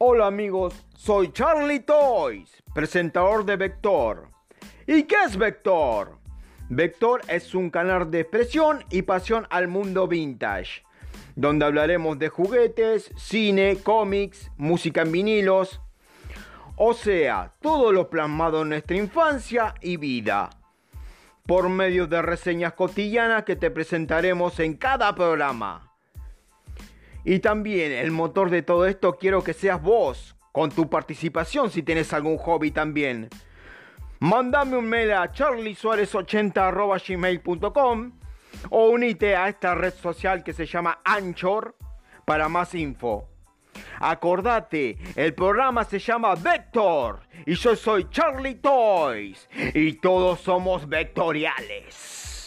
Hola amigos, soy Charlie Toys, presentador de Vector. ¿Y qué es Vector? Vector es un canal de expresión y pasión al mundo vintage, donde hablaremos de juguetes, cine, cómics, música en vinilos, o sea, todo lo plasmado en nuestra infancia y vida, por medio de reseñas cotidianas que te presentaremos en cada programa. Y también el motor de todo esto quiero que seas vos, con tu participación si tienes algún hobby también. Mándame un mail a charliesuarez80.gmail.com o unite a esta red social que se llama Anchor para más info. Acordate, el programa se llama Vector y yo soy Charlie Toys y todos somos vectoriales.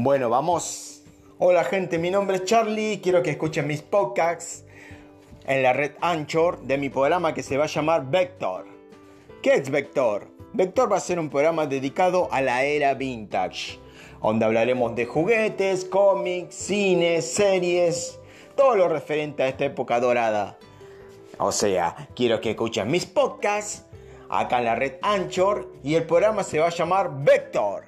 Bueno, vamos. Hola gente, mi nombre es Charlie, quiero que escuchen mis podcasts en la red Anchor de mi programa que se va a llamar Vector. ¿Qué es Vector? Vector va a ser un programa dedicado a la era vintage, donde hablaremos de juguetes, cómics, cine, series, todo lo referente a esta época dorada. O sea, quiero que escuchen mis podcasts acá en la red Anchor y el programa se va a llamar Vector.